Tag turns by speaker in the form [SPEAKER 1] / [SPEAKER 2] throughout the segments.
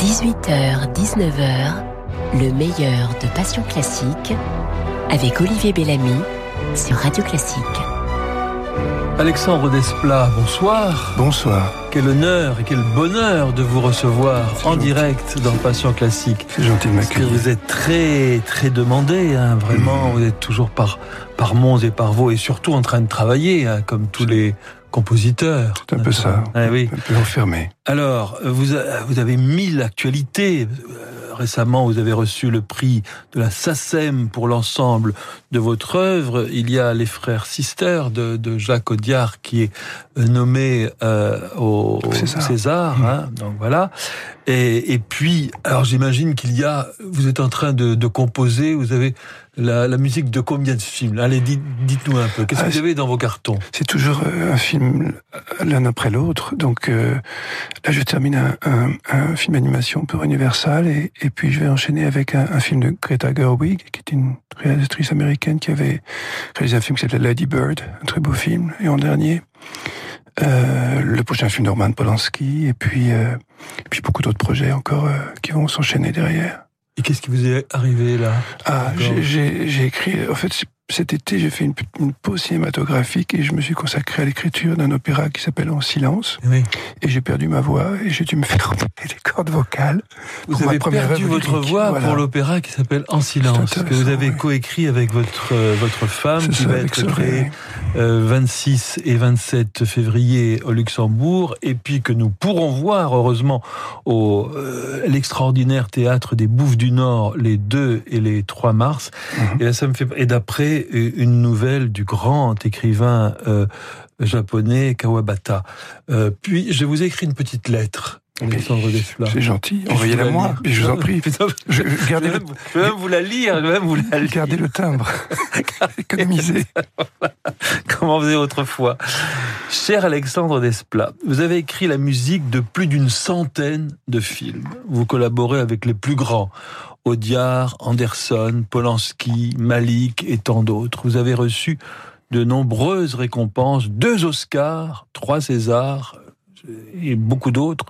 [SPEAKER 1] 18h, 19h, le meilleur de Passion Classique avec Olivier Bellamy sur Radio Classique.
[SPEAKER 2] Alexandre Desplat, bonsoir.
[SPEAKER 3] Bonsoir.
[SPEAKER 2] Quel honneur et quel bonheur de vous recevoir en direct dans Passion Classique.
[SPEAKER 3] C'est gentil de m'accueillir.
[SPEAKER 2] Vous êtes très très demandé, hein, vraiment. Mmh. Vous êtes toujours par par Mons et par Vaux et surtout en train de travailler, hein, comme tous les compositeur.
[SPEAKER 3] C'est un peu ça.
[SPEAKER 2] Ah, oui.
[SPEAKER 3] Un peu enfermé.
[SPEAKER 2] Alors, vous, vous avez mille actualités. Euh, récemment, vous avez reçu le prix de la SACEM pour l'ensemble de votre œuvre. Il y a les frères Sister de, de Jacques Audiard qui est euh, nommé euh, au César. César mmh. hein, donc voilà. Et, et puis, alors j'imagine qu'il y a, vous êtes en train de, de composer, vous avez la, la, musique de combien de films? Allez, dites-nous un peu. Qu'est-ce que ah, vous avez dans vos cartons?
[SPEAKER 3] C'est toujours euh, un film l'un après l'autre. Donc euh, là, je termine un, un, un, film d'animation pour Universal et, et, puis je vais enchaîner avec un, un, film de Greta Gerwig, qui est une réalisatrice américaine qui avait réalisé un film qui s'appelait Lady Bird, un très beau film. Et en dernier, euh, le prochain film de Roman Polanski et puis, euh, et puis beaucoup d'autres projets encore euh, qui vont s'enchaîner derrière.
[SPEAKER 2] Et qu'est-ce qui vous est arrivé là?
[SPEAKER 3] Ah, j'ai écrit. En fait, cet été, j'ai fait une, une, pause cinématographique et je me suis consacré à l'écriture d'un opéra qui s'appelle En silence.
[SPEAKER 2] Oui.
[SPEAKER 3] Et j'ai perdu ma voix et j'ai dû me faire remonter les cordes vocales.
[SPEAKER 2] Vous avez perdu votre voix pour l'opéra qui s'appelle En silence, que vous avez coécrit avec votre euh, votre femme, qui va être créé euh, 26 et 27 février au Luxembourg, et puis que nous pourrons voir heureusement au euh, l'extraordinaire théâtre des Bouffes du Nord les 2 et les 3 mars. Mm -hmm. Et là, ça me fait et d'après une nouvelle du grand écrivain euh, japonais Kawabata. Euh, puis je vous ai écrit une petite lettre.
[SPEAKER 3] C'est gentil. Envoyez-la moi. Mais je vous en prie.
[SPEAKER 2] Je, gardez je, vais même, je vais même vous la lire. Je vais même vous la lire.
[SPEAKER 3] Gardez le timbre. Économisez.
[SPEAKER 2] Comment on faisait autrefois. Cher Alexandre Desplat, vous avez écrit la musique de plus d'une centaine de films. Vous collaborez avec les plus grands. Audiard, Anderson, Polanski, Malik et tant d'autres. Vous avez reçu de nombreuses récompenses, deux Oscars, trois Césars et beaucoup d'autres.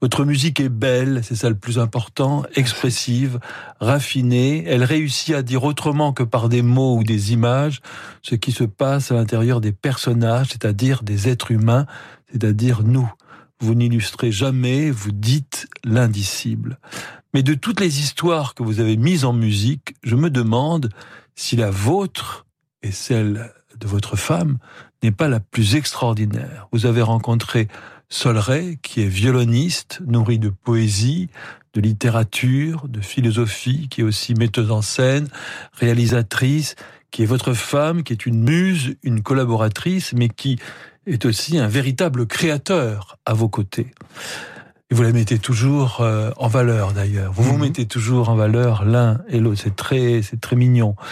[SPEAKER 2] Votre musique est belle, c'est ça le plus important, expressive, raffinée. Elle réussit à dire autrement que par des mots ou des images ce qui se passe à l'intérieur des personnages, c'est-à-dire des êtres humains, c'est-à-dire nous. Vous n'illustrez jamais, vous dites l'indicible. Mais de toutes les histoires que vous avez mises en musique, je me demande si la vôtre et celle de votre femme n'est pas la plus extraordinaire. Vous avez rencontré Solray, qui est violoniste, nourri de poésie, de littérature, de philosophie, qui est aussi metteuse en scène, réalisatrice, qui est votre femme, qui est une muse, une collaboratrice, mais qui est aussi un véritable créateur à vos côtés. Vous la mettez toujours euh, en valeur d'ailleurs. Vous vous mhm. mettez toujours en valeur l'un et l'autre. C'est très, c'est très mignon.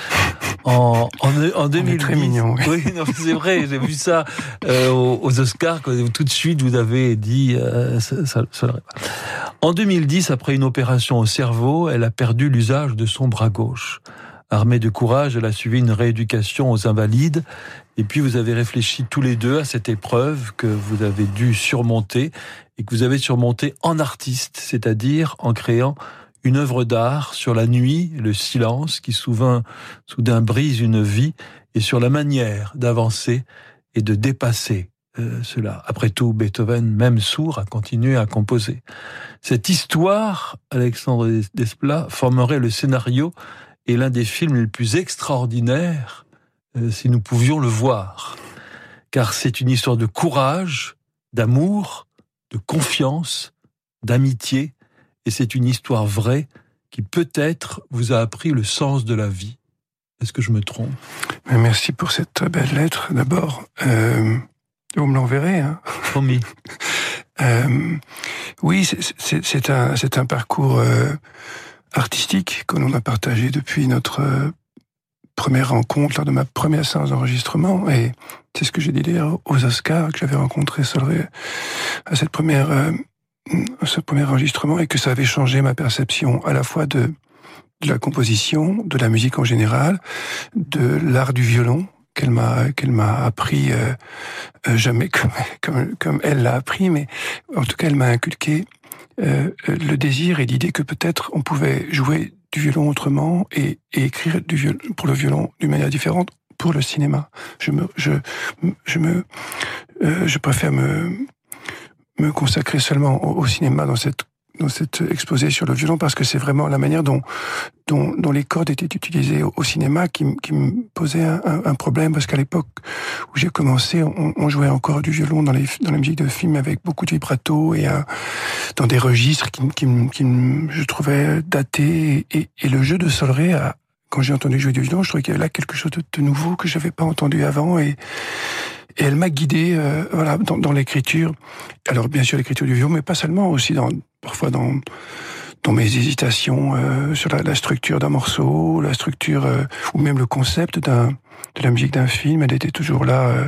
[SPEAKER 2] En, en, en 2010,
[SPEAKER 3] très mignon.
[SPEAKER 2] Oui, non, c'est vrai. J'ai vu ça euh, aux, aux, Oscars. Quand tout de suite, vous avez dit. Euh, ça, ça, ça... En 2010, après une opération au cerveau, elle a perdu l'usage de son bras gauche. Armée de courage, elle a suivi une rééducation aux invalides. Et puis vous avez réfléchi tous les deux à cette épreuve que vous avez dû surmonter et que vous avez surmonté en artiste, c'est-à-dire en créant une œuvre d'art sur la nuit, le silence qui souvent, soudain brise une vie et sur la manière d'avancer et de dépasser euh, cela. Après tout, Beethoven, même sourd, a continué à composer. Cette histoire, Alexandre Desplat, formerait le scénario et l'un des films les plus extraordinaires si nous pouvions le voir. Car c'est une histoire de courage, d'amour, de confiance, d'amitié, et c'est une histoire vraie qui peut-être vous a appris le sens de la vie. Est-ce que je me trompe?
[SPEAKER 3] Merci pour cette très belle lettre d'abord. Euh, vous me l'enverrez, hein?
[SPEAKER 2] Promis.
[SPEAKER 3] euh, oui, c'est un, un parcours euh, artistique que l'on a partagé depuis notre euh, première rencontre, lors de ma première séance d'enregistrement. Et c'est ce que j'ai dit d'ailleurs aux Oscars, que j'avais rencontré Solray à cette première, euh, ce premier enregistrement, et que ça avait changé ma perception à la fois de, la composition, de la musique en général, de l'art du violon, qu'elle m'a qu'elle m'a appris euh, euh jamais comme comme elle l'a appris mais en tout cas elle m'a inculqué le désir et l'idée que peut-être on pouvait jouer du violon autrement et, et écrire du violon, pour le violon d'une manière différente pour le cinéma. Je me, je, je me, euh, je préfère me, me consacrer seulement au, cinéma dans cette dans cette exposé sur le violon parce que c'est vraiment la manière dont, dont, les cordes étaient utilisées au, cinéma qui, me posait un, problème parce qu'à l'époque où j'ai commencé, on, jouait encore du violon dans, les, dans la musique de film avec beaucoup de vibrato et dans des registres qui, qui, qui, je trouvais datés et, et le jeu de Solré a, quand j'ai entendu jouer du violon, je trouvais qu'il y avait là quelque chose de, nouveau que j'avais pas entendu avant et, et elle m'a guidé euh, voilà dans, dans l'écriture. Alors bien sûr l'écriture du violon, mais pas seulement aussi dans parfois dans dans mes hésitations euh, sur la, la structure d'un morceau, la structure euh, ou même le concept d'un de la musique d'un film, elle était toujours là euh,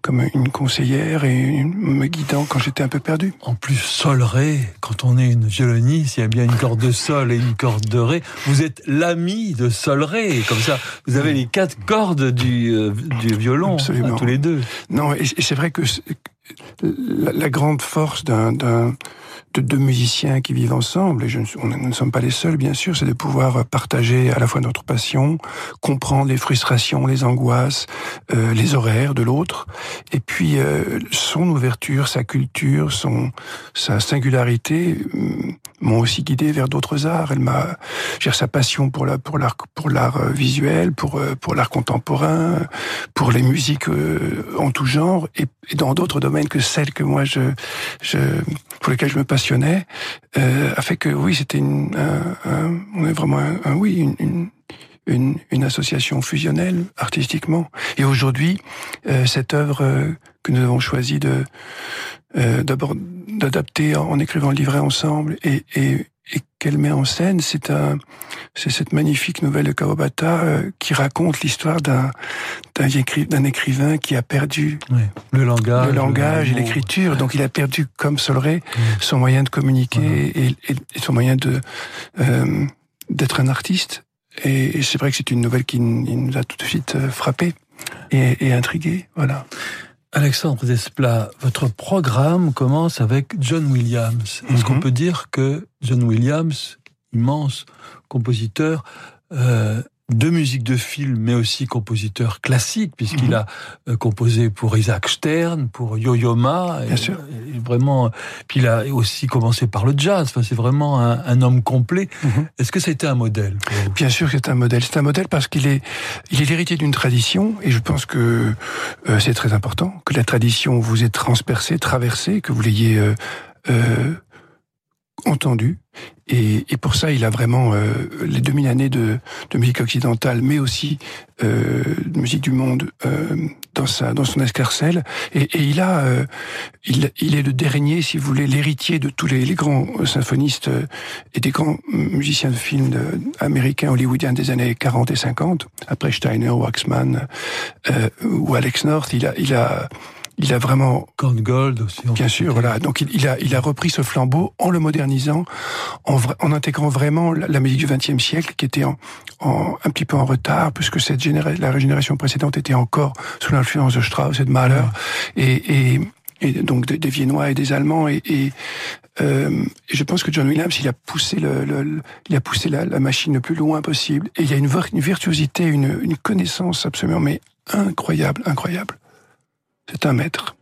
[SPEAKER 3] comme une conseillère et me guidant quand j'étais un peu perdu.
[SPEAKER 2] En plus, sol ré, quand on est une violoniste, il y a bien une corde de sol et une corde de ré. Vous êtes l'ami de sol ré, comme ça, vous avez les quatre cordes du, euh, du violon, Absolument. tous les deux.
[SPEAKER 3] Non, et, c'est vrai que la, la, grande force d'un de deux musiciens qui vivent ensemble, et je, on, nous ne sommes pas les seuls, bien sûr, c'est de pouvoir partager à la fois notre passion, comprendre les frustrations, les angoisses, euh, les horaires de l'autre, et puis euh, son ouverture, sa culture, son sa singularité mm, m'ont aussi guidé vers d'autres arts. Elle m'a, sa passion pour la pour l'art pour l'art euh, visuel, pour euh, pour l'art contemporain, pour les musiques en tout genre, et, et dans d'autres domaines que celles que moi je je pour lesquelles je me passe euh, a fait que oui, c'était une, un, on est vraiment un, oui une, une, association fusionnelle artistiquement. Et aujourd'hui, euh, cette œuvre euh, que nous avons choisi de d'abord d'adapter en, écrivant le livret ensemble et qu'elle met en scène, c'est un, c'est cette magnifique nouvelle de Kawabata euh, qui raconte l'histoire d'un d'un écrivain qui a perdu
[SPEAKER 2] le langage,
[SPEAKER 3] le langage et l'écriture. Donc il a perdu, comme Solré, son moyen de communiquer et, et, son moyen de euh, d'être un artiste. Et, et c'est vrai que c'est une nouvelle qui nous a tout de suite euh, frappé et, et intrigué. Voilà.
[SPEAKER 2] Alexandre Desplat, votre programme commence avec John Williams. Est-ce qu'on mhm. peut dire que John Williams, immense compositeur, euh, de musique de film, mais aussi compositeur classique, puisqu'il mhm. a euh, composé pour Isaac Stern, pour Yo-Yo Ma.
[SPEAKER 3] Bien sûr.
[SPEAKER 2] vraiment, puis il a aussi commencé par le jazz. Enfin, c'est vraiment un, homme complet. Mhm. Est-ce que c'était un modèle
[SPEAKER 3] Bien sûr que c'est un modèle. C'est un modèle parce qu'il est, il est l'héritier d'une tradition, et je pense que euh, c'est très important que la tradition vous ait transpercé, traversé, que vous l'ayez euh, entendu. Et, et, pour ça, il a vraiment euh, les 2000 années de, de, musique occidentale, mais aussi euh, de musique du monde euh, dans sa dans son escarcelle. Et, et il a, euh, il, il, est le dernier, si vous voulez, l'héritier de tous les, les grands symphonistes euh, et des grands musiciens de films de, américains hollywoodiens des années 40 et 50. Après Steiner, Waxman euh, ou Alex North, il a, il a il a vraiment
[SPEAKER 2] Count Gold aussi.
[SPEAKER 3] Bien sûr, voilà. Donc il, a il a repris ce flambeau en le modernisant, en, en intégrant vraiment la, musique du XXe siècle qui était en, en, un petit peu en retard puisque cette génération, la génération précédente était encore sous l'influence de Strauss et de Mahler et, et, et donc des, Viennois et des Allemands et, et euh, je pense que John Williams, il a poussé le, le, il a poussé la, la, machine le plus loin possible. Et il y a une, une virtuosité, une, une connaissance absolument mais incroyable, incroyable. C'est un maître.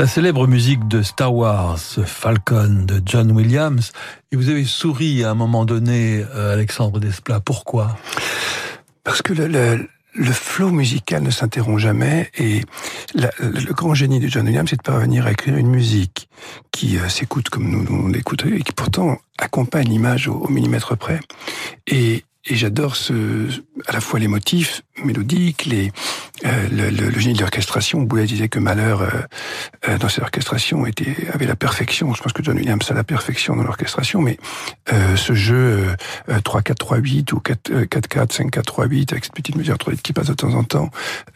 [SPEAKER 2] La célèbre musique de Star Wars, Falcon de John Williams. Et vous avez souri à un moment donné, euh, Alexandre Desplat. Pourquoi?
[SPEAKER 3] Parce que le, flow musical ne s'interrompt jamais et le grand génie de John Williams, c'est de parvenir à écrire une musique qui euh, s'écoute comme nous, l'écouterions et qui pourtant accompagne l'image au, millimètre près. Et j'adore ce, à la fois les motifs mélodiques, les, euh, le, le, le, génie de l'orchestration. Boulet disait que Malheur, euh, euh, dans ses orchestrations, était, avait la perfection. Je pense que John Williams a la perfection dans l'orchestration, mais euh, ce jeu 3-4-3-8 ou 4-4, 5-4-3-8 avec cette petite mesure 3 qui passe de temps en temps,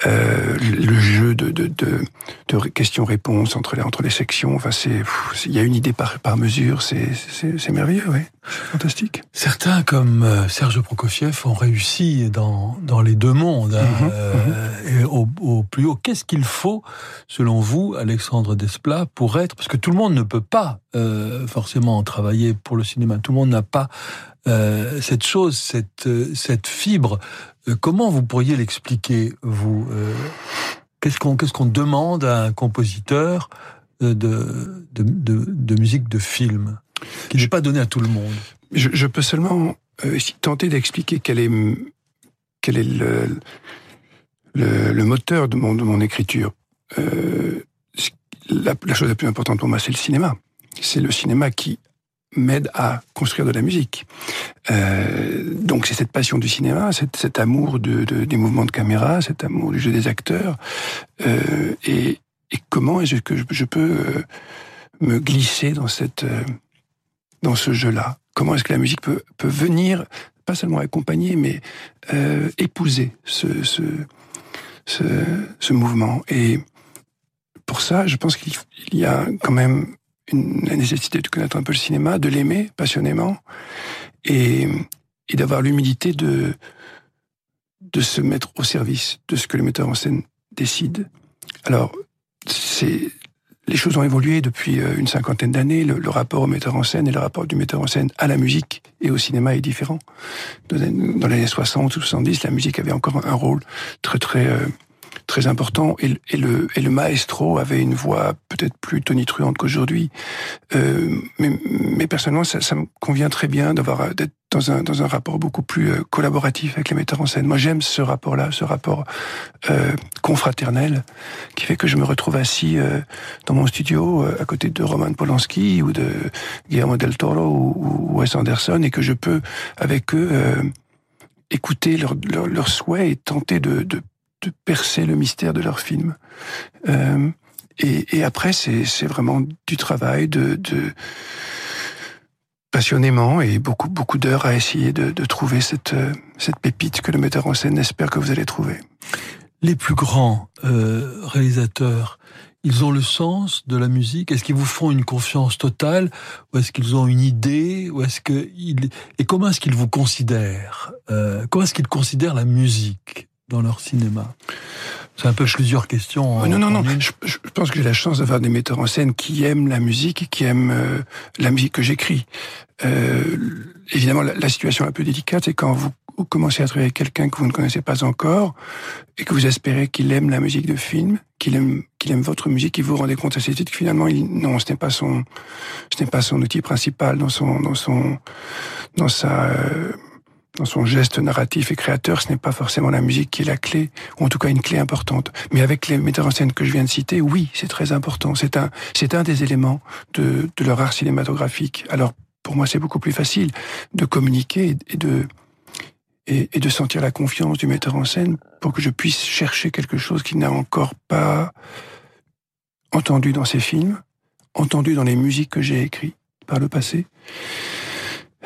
[SPEAKER 3] euh, le jeu de, de, de, de questions-réponses entre les, entre les sections, enfin, c'est, il y a une idée par, par mesure, c'est, c'est, merveilleux, oui. Fantastique.
[SPEAKER 2] Certains, comme Serge Prokofiev, ont réussi dans, dans les deux mondes, hein, mmh, euh, mmh. et au, au, plus haut. Qu'est-ce qu'il faut, selon vous, Alexandre Desplat, pour être, parce que tout le monde ne peut pas euh, forcément travailler pour le cinéma, tout le monde n'a pas euh, cette chose, cette, cette fibre. Comment vous pourriez l'expliquer, vous Qu'est-ce qu'on demande à un compositeur de, de, de, de musique de film qui n'est pas donné à tout le monde?
[SPEAKER 3] Je, je peux seulement euh, tenter d'expliquer quel est, quel est le, le, moteur de mon, de mon écriture. Euh, la, chose la plus importante pour moi, c'est le cinéma. C'est le cinéma qui m'aide à construire de la musique. Euh, donc c'est cette passion du cinéma, cet, cet amour de, de, des mouvements de caméra, cet amour du jeu des acteurs, euh, et, comment est-ce que je, je peux me glisser dans cette dans ce jeu-là? Comment est-ce que la musique peut, peut venir, pas seulement accompagner, mais euh, épouser ce, ce, ce, ce, mouvement. Et pour ça, je pense qu'il y a quand même une, la nécessité de connaître un peu le cinéma, de l'aimer passionnément, et, et d'avoir l'humilité de, de se mettre au service de ce que le metteur en scène décide. Alors, c'est les choses ont évolué depuis euh, une cinquantaine d'années. Le, rapport au metteur en scène et le rapport du metteur en scène à la musique et au cinéma est différent. Dans les années 60 ou 70, la musique avait encore un rôle très très euh, très important et, et, le, et le maestro avait une voix peut-être plus tonitruante qu'aujourd'hui. Euh, mais, mais personnellement, ça, ça, me convient très bien d'avoir d'être dans un, dans un rapport beaucoup plus euh, collaboratif avec les metteurs en scène. Moi, j'aime ce rapport-là, ce rapport euh, confraternel, qui fait que je me retrouve assis euh, dans mon studio euh, à côté de Roman Polanski ou de Guillermo del Toro ou, ou Wes Anderson et que je peux, avec eux, euh, écouter leurs leur, leur souhaits et tenter de, de de percer le mystère de leur film. Euh, et, après, c'est vraiment du travail, de, passionnément et beaucoup beaucoup d'heures à essayer de, trouver cette cette pépite que le metteur en scène espère que vous allez trouver.
[SPEAKER 2] Les plus grands euh, réalisateurs, ils ont le sens de la musique? Est-ce qu'ils vous font une confiance totale? Ou est-ce qu'ils ont une idée? Ou est-ce que ils... Et comment est-ce qu'ils vous considèrent euh, Comment est-ce qu'ils considèrent la musique? Dans leur cinéma C'est un peu plusieurs questions.
[SPEAKER 3] non, non, non. Je, pense que j'ai la chance d'avoir des metteurs en scène qui aiment la musique et qui aiment euh, la musique que j'écris. Euh, évidemment, la, situation un peu délicate, c'est quand vous, commencez à travailler avec quelqu'un que vous ne connaissez pas encore et que vous espérez qu'il aime la musique de film, qu'il aime, qu'il aime votre musique, et vous vous rendez compte assez vite que finalement, il, non, ce n'est pas son, ce n'est pas son outil principal dans son, dans son, dans sa euh, dans son geste narratif et créateur, ce n'est pas forcément la musique qui est la clé, ou en tout cas une clé importante. Mais avec les metteurs en scène que je viens de citer, oui, c'est très important. C'est un, c'est un des éléments de, de leur art cinématographique. Alors, pour moi, c'est beaucoup plus facile de communiquer et de, et, et, de sentir la confiance du metteur en scène pour que je puisse chercher quelque chose qu'il n'a encore pas entendu dans ses films, entendu dans les musiques que j'ai écrites par le passé.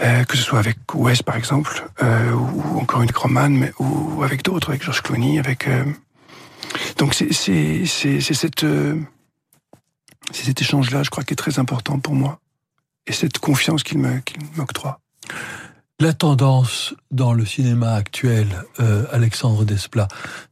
[SPEAKER 3] Euh, que ce soit avec Wes par exemple, euh, ou encore une Croman, ou avec d'autres, avec George Clooney, avec. Euh... Donc c'est c'est c'est cet échange-là, je crois, qui est très important pour moi, et cette confiance qu'il me qu'il m'octroie.
[SPEAKER 2] La tendance dans le cinéma actuel, Alexandre Desplat,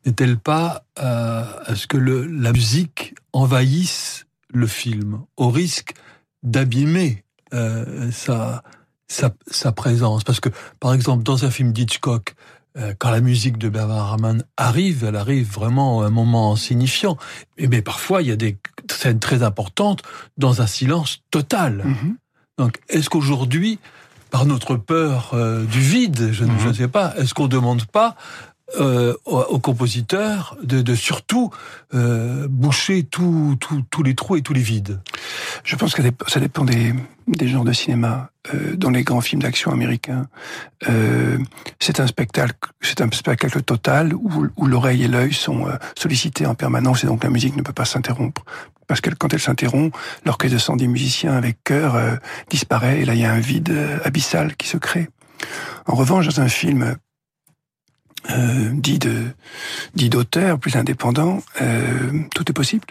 [SPEAKER 2] n'est-elle pas à ce que la musique envahisse le film, au risque d'abîmer euh, sa, sa, sa, présence. Parce que, par exemple, dans un film d'Hitchcock, euh, quand la musique de Bernard Herrmann arrive, elle arrive vraiment à un moment signifiant. Et mais parfois, il y a des scènes très importantes dans un silence total. Mm -hmm. Donc, est-ce qu'aujourd'hui, par notre peur euh, du vide, je, mm -hmm. je ne sais pas, est-ce qu'on ne demande pas euh, aux compositeurs de, surtout euh, boucher tous les trous et tous les vides
[SPEAKER 3] Je pense que ça dépend des, genres de cinéma. Euh, dans les grands films d'action américains, euh, c'est un spectacle, c'est un spectacle total où, où l'oreille et l'œil sont sollicités en permanence et donc la musique ne peut pas s'interrompre. Parce que quand elle s'interrompt, l'orchestre de 110 musiciens avec chœur disparaît et là il y a un vide abyssal qui se crée. En revanche, dans un film euh, dit d'auteur plus indépendant, euh, tout est possible.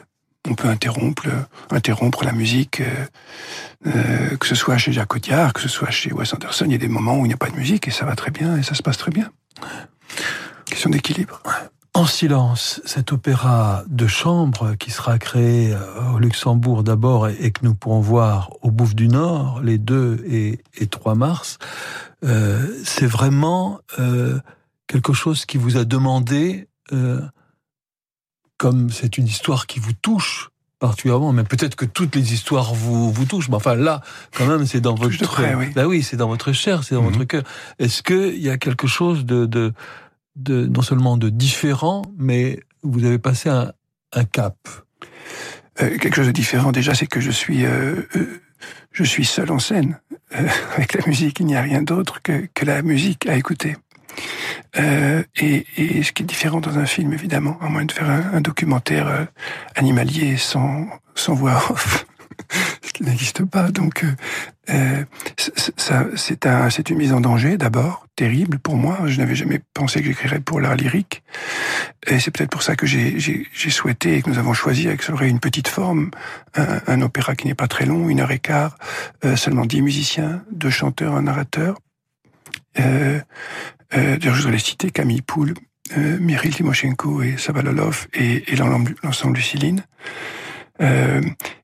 [SPEAKER 3] On peut interrompre interrompre la musique, euh, que ce soit chez Jacques Audiard, que ce soit chez Wes Anderson. Il y a des moments où il n'y a pas de musique et ça va très bien et ça se passe très bien. Question d'équilibre.
[SPEAKER 2] En silence, cet opéra de chambre qui sera créé au Luxembourg d'abord et, que nous pourrons voir au Bouffe du Nord les 2 et, et 3 mars, c'est vraiment quelque chose qui vous a demandé, euh, comme c'est une histoire qui vous touche particulièrement, mais peut-être que toutes les histoires vous, vous touchent, mais enfin là, quand même, c'est dans votre...
[SPEAKER 3] Près, oui.
[SPEAKER 2] Bah oui, c'est dans votre chair, c'est dans mm -hmm. votre cœur. Est-ce qu'il y a quelque chose de, de, de, non seulement de différent, mais vous avez passé un, un cap?
[SPEAKER 3] Euh, Quelque chose de différent, déjà, c'est que je suis... Euh, euh, je suis seul en scène. Euh, avec la musique, il n'y a rien d'autre que, que la musique à écouter. Euh, et, ce qui est différent dans un film, évidemment, à moins de faire un, documentaire euh, animalier sans, sans voix off, ce qui n'existe pas. Donc, euh, euh c'est un, une mise en danger d'abord, terrible pour moi. Je n'avais jamais pensé que j'écrirais pour l'art lyrique. Et c'est peut-être pour ça que j'ai, souhaité et que nous avons choisi avec Solray une petite forme, un, opéra qui n'est pas très long, une heure et quart, seulement dix musiciens, deux chanteurs, un narrateur. Euh, je voudrais citer Camille Poul, euh, Timoshenko et Savalolov et, et l'ensemble du Céline. Euh,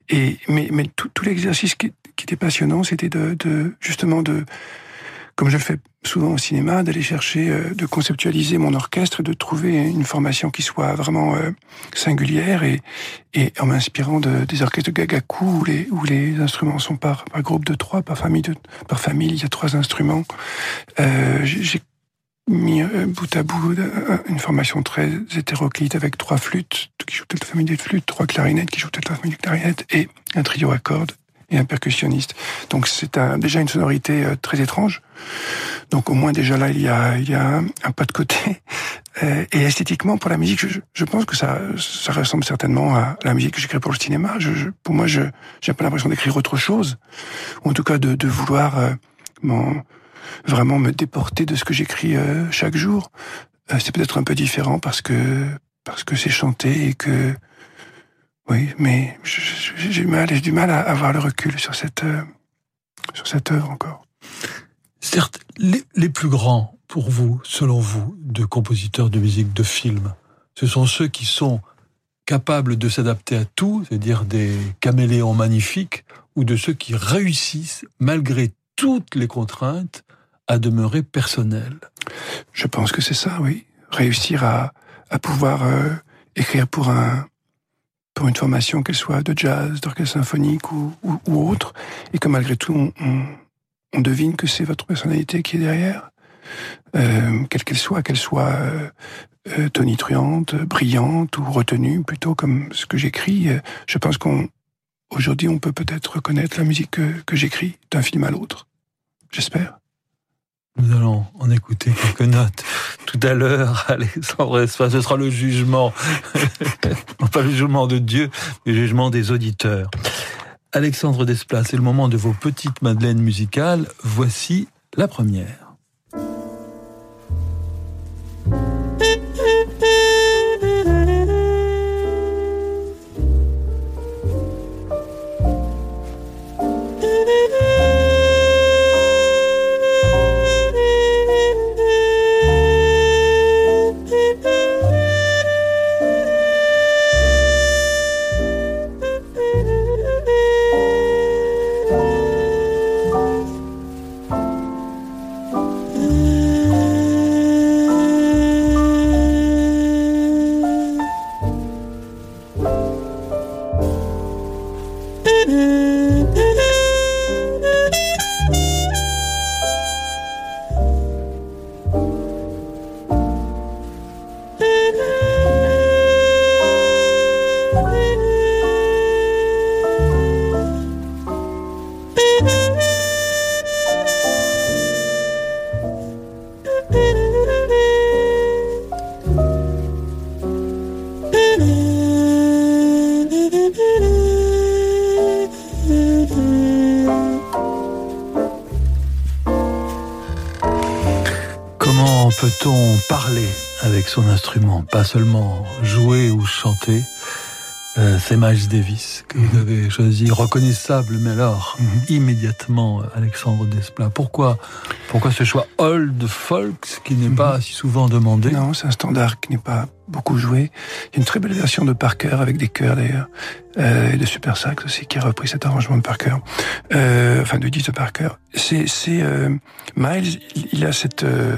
[SPEAKER 3] et mais, tout, l'exercice qui, était passionnant, c'était de, justement de, comme je le fais souvent au cinéma, d'aller chercher, euh, de conceptualiser mon orchestre, de trouver une formation qui soit vraiment euh, singulière et, et en m'inspirant de, des orchestres de Gagaku où les, instruments sont par, par groupe de trois, par famille de, par famille, il y a trois instruments. Mis euh, bout à bout euh, une formation très hétéroclite avec trois flûtes qui jouent toute la famille des flûtes, trois clarinettes qui jouent toute la famille des clarinettes et un trio à cordes et un percussionniste. Donc c'est un, déjà une sonorité euh, très étrange. Donc au moins déjà là il y a, il y a un, pas de côté. Et esthétiquement pour la musique, je, je, pense que ça, ça ressemble certainement à la musique que j'écris pour le cinéma. Je, je, pour moi, je j'ai pas l'impression d'écrire autre chose, ou en tout cas de, de vouloir euh, vraiment me déporter de ce que j'écris euh, chaque jour. Euh, c'est peut-être un peu différent parce que parce que c'est chanté et que oui, mais j'ai mal, j'ai du mal à avoir le recul sur cette euh, sur cette œuvre encore.
[SPEAKER 2] Certes, les, les plus grands pour vous, selon vous, de compositeurs de musique de film Ce sont ceux qui sont capables de s'adapter à tout, c'est-à-dire des caméléons magnifiques, ou de ceux qui réussissent, malgré toutes les contraintes, à demeurer personnels
[SPEAKER 3] Je pense que c'est ça, oui. Réussir à, à pouvoir euh, écrire pour un pour une formation, qu'elle soit de jazz, d'orchestre symphonique ou, ou, autre, et que malgré tout, on, on devine que c'est votre personnalité qui est derrière, euh, quelle qu'elle soit, qu'elle soit euh, tonitruante, brillante ou retenue, plutôt comme ce que j'écris. Je pense qu'on aujourd'hui, on peut peut-être reconnaître la musique que, que j'écris d'un film à l'autre. J'espère.
[SPEAKER 2] Nous allons en écouter quelques notes tout à l'heure, Alexandre Espace. Ce sera le jugement, pas le jugement de Dieu, mais le jugement des auditeurs. Alexandre Desplat, c'est le moment de vos petites madeleines musicales. Voici la première. Avec son instrument, pas seulement jouer ou chanter euh, c'est Miles Davis que vous mhm. avez choisi, reconnaissable, mais alors mhm. immédiatement Alexandre Desplat. Pourquoi, pourquoi ce choix old folk qui n'est pas mhm. si souvent demandé?
[SPEAKER 3] Non, c'est un standard qui n'est pas beaucoup joué. Il y a une très belle version de Parker avec des chœurs d'ailleurs euh, et de super sax aussi qui a repris cet arrangement de Parker, euh, enfin de Edith de Parker. C'est, c'est euh, Miles, il a cette euh,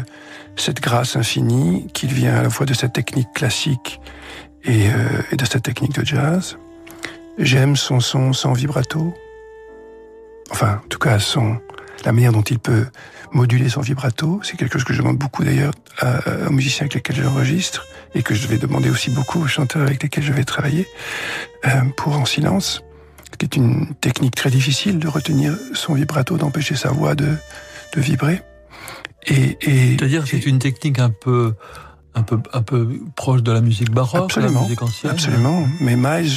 [SPEAKER 3] cette grâce infinie qui vient à la fois de sa technique classique et, euh, et de sa technique de jazz. J'aime son son sans vibrato. Enfin, en tout cas, son, la manière dont il peut moduler son vibrato. C'est quelque chose que je demande beaucoup d'ailleurs aux musiciens avec lesquels j'enregistre et que je vais demander aussi beaucoup aux chanteurs avec lesquels je vais travailler euh, pour en silence, qui est une technique très difficile de retenir son vibrato, d'empêcher sa voix de, de vibrer.
[SPEAKER 2] Et, et c'est-à-dire c'est une technique un peu un peu un peu proche de la musique baroque,
[SPEAKER 3] absolument,
[SPEAKER 2] la musique ancienne.
[SPEAKER 3] Absolument. Mais Miles,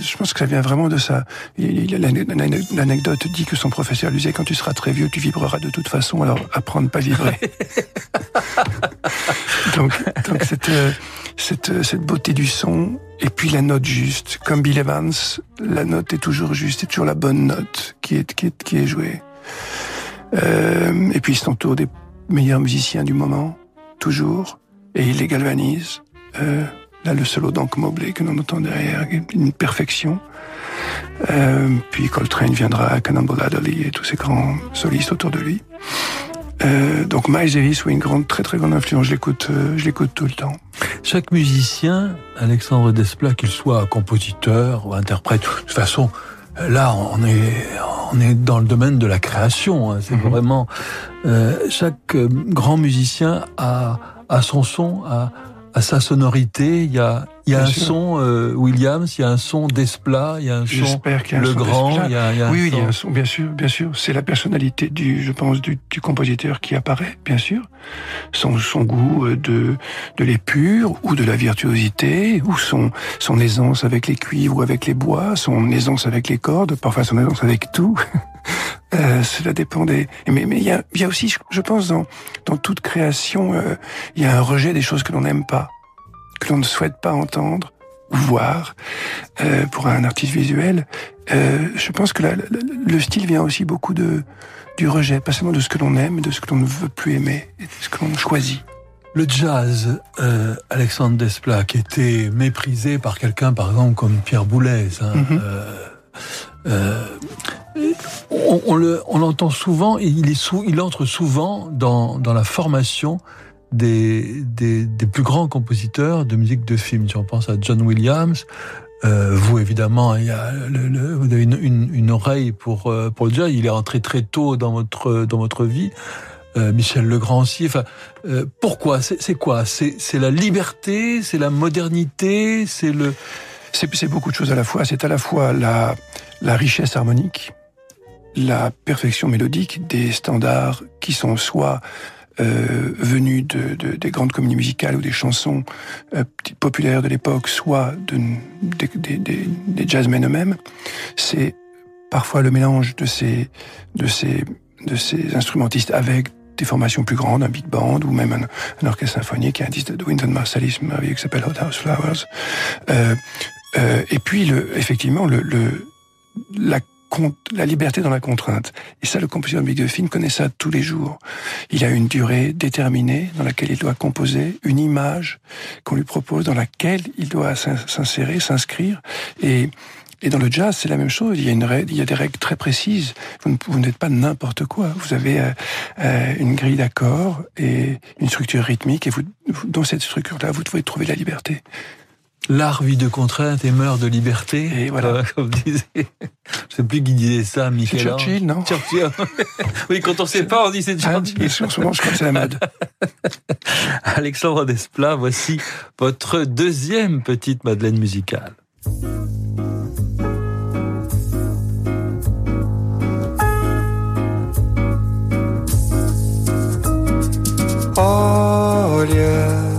[SPEAKER 3] je pense que ça vient vraiment de ça. L'anecdote dit que son professeur lui disait quand tu seras très vieux, tu vibreras de toute façon, alors apprends ne pas vibrer. donc, donc cette, euh, cette, cette beauté du son et puis la note juste, comme Bill Evans, la note est toujours juste, c'est toujours la bonne note qui est qui est, qui est jouée. Euh, et puis il s'entoure des meilleurs musiciens du moment, toujours, et il les galvanise. Euh, là, le solo d'Ank Mobley que l'on entend derrière, une perfection. Euh, puis Coltrane viendra, Cannonball Adderley et tous ces grands solistes autour de lui. Euh, donc Miles Davis, oui, une grande, très très grande influence. Je l'écoute, euh, je l'écoute tout le temps.
[SPEAKER 2] Chaque musicien, Alexandre Desplat, qu'il soit compositeur ou interprète, de toute façon, là, on est, on est dans le domaine de la création. Hein. C'est mhm. vraiment euh, chaque euh, grand musicien a, a son son, a, a sa sonorité. Il y a, il y a un son euh, Williams, il y a un son Desplat, il y a un son Le Grand. Il y a, il y a
[SPEAKER 3] oui, oui, il y a un son, bien sûr, bien sûr. C'est la personnalité du, je pense, du, du, compositeur qui apparaît, bien sûr. Son, son goût euh, de, de l'épure ou de la virtuosité, ou son, son aisance avec les cuivres ou avec les bois, son aisance avec les cordes, parfois son aisance avec tout. Euh, cela dépend des. Mais mais il y a, y a aussi, je pense, dans dans toute création, euh, il y a un rejet des choses que l'on n'aime pas que l'on ne souhaite pas entendre, voir euh, pour un artiste visuel. Euh, je pense que la, le style vient aussi beaucoup de du rejet, pas seulement de ce que l'on aime, de ce que l'on ne veut plus aimer, et de ce que l'on choisit.
[SPEAKER 2] Le jazz, euh, Alexandre Desplat, qui était méprisé par quelqu'un, par exemple, comme Pierre Boulez. Hein,
[SPEAKER 3] Mhm.
[SPEAKER 2] euh, euh, on, on le, on l'entend souvent, et il, est il entre souvent dans, dans la formation des, des, des plus grands compositeurs de musique de film. Si on pense à John Williams, euh, vous évidemment, il y a le, le- vous avez une, une, oreille pour euh, pour le jazz. Il est rentré très tôt dans votre dans votre vie. Euh, Michel Legrand aussi. Enfin, euh, pourquoi? C'est c'est quoi? C'est c'est la liberté, c'est la modernité, c'est le.
[SPEAKER 3] C'est c'est beaucoup de choses à la fois. C'est à la fois la, la richesse harmonique, la perfection mélodique des standards qui sont soit euh, venus de, de- des grandes comédies musicales ou des chansons euh, populaires de l'époque, soit de, des, jazzmen eux-mêmes. C'est parfois le mélange de ces, de ces, de ces instrumentistes avec des formations plus grandes, un big band ou même un, orchestre symphonique, un disque de Wynton Marsalis qui s'appelle Hot House Flowers. Euh, euh, et puis, effectivement, le, la, la liberté dans la contrainte. Et ça, le compositeur de musique de film connaît ça tous les jours. Il a une durée déterminée dans laquelle il doit composer, une image qu'on lui propose, dans laquelle il doit s'in- s'insérer, s'inscrire. Et, et dans le jazz, c'est la même chose. Il y a, une il y a des règles très précises. Vous n'êtes pas n'importe quoi. Vous avez euh, euh, une grille d'accords et une structure rythmique. Et vous- dans cette structure-là, vous devez trouver la liberté.
[SPEAKER 2] L'art vit de contraintes et meurt de liberté.
[SPEAKER 3] Et voilà.
[SPEAKER 2] Euh, comme disait, je sais plus qui disait ça,
[SPEAKER 3] C'est
[SPEAKER 2] Michel.
[SPEAKER 3] Churchill, non
[SPEAKER 2] Churchill. oui, quand on sait pas, on dit c'est
[SPEAKER 3] Ah,
[SPEAKER 2] Churchill.
[SPEAKER 3] bien sûr, en ce moment, je crois que c'est la mode.
[SPEAKER 2] Alexandre Desplat, voici votre deuxième petite Madeleine musicale.
[SPEAKER 4] Olha,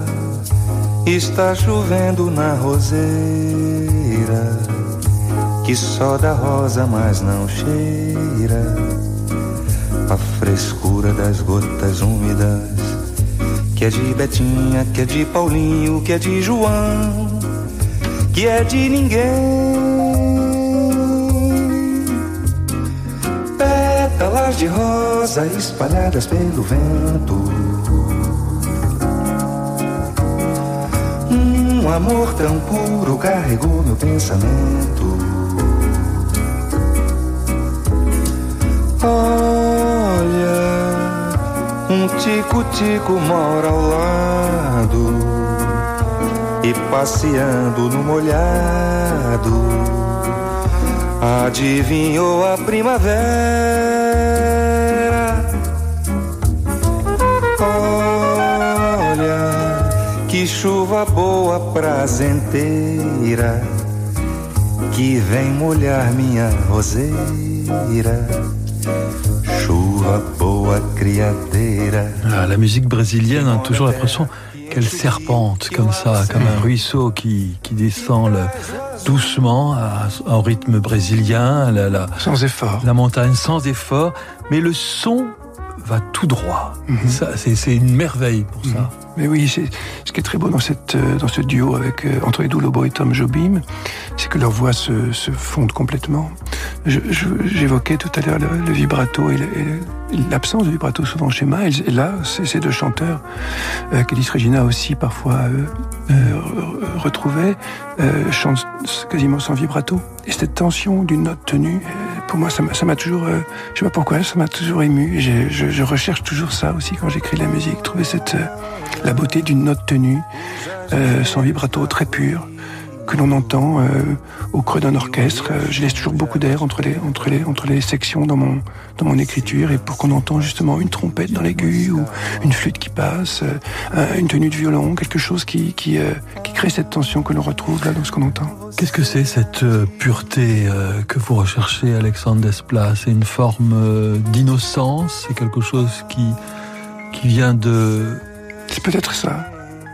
[SPEAKER 4] está chovendo na roseira, que só da rosa, mas não cheira a frescura das gotas úmidas, que é de Betinha, que é de Paulinho, que é de João, que é de ninguém. Pétalas de rosa espalhadas pelo vento. Um amor tão puro carregou meu pensamento. Olha, um tico-tico mora ao lado e passeando no molhado. Adivinhou a primavera? Chuva boa, prazenteira, que vem molhar minha roseira. Chuva boa, criadeira.
[SPEAKER 2] Ah, la musique brésilienne a toujours l'impression qu'elle serpente comme ça, comme un ruisseau qui, qui descend le- doucement à, au rythme brésilien, la, la,
[SPEAKER 3] Sans effort.
[SPEAKER 2] la montagne sans effort, mais le son va tout droit.
[SPEAKER 3] Mhm.
[SPEAKER 2] Ça, c'est, une merveille pour ça.
[SPEAKER 3] Mais oui, ce qui est très beau dans, cette, euh, dans ce duo avec, euh, entre Edu Lobo et Tom Jobim, c'est que leurs voix se, se fondent complètement. J'évoquais tout à l'heure le, le vibrato et l'absence de vibrato souvent chez Miles. Et là, ces deux chanteurs, euh, qu'Elis Regina aussi parfois euh, euh, re- retrouvait, chantent quasiment sans vibrato. Et cette tension d'une note tenue, pour moi, ça m'a toujours, euh, je sais pas pourquoi, ça m'a toujours ému. Je, recherche toujours ça aussi quand j'écris de la musique, trouver euh, la beauté d'une note tenue, euh, sans vibrato très pur, que l'on entend euh, au creux d'un orchestre. Euh, je laisse toujours beaucoup d'air entre les, entre, les, entre les sections dans mon, dans mon écriture, et pour qu'on entende justement une trompette dans l'aigu, ou une flûte qui passe, euh, un- une tenue de violon, quelque chose qui, qui, euh, qui crée cette tension que l'on retrouve là dans ce qu'on entend.
[SPEAKER 2] Qu'est-ce que c'est cette pureté que vous recherchez, Alexandre Desplat? C'est une forme d'innocence? C'est quelque chose qui, qui vient de...
[SPEAKER 3] C'est peut-être ça.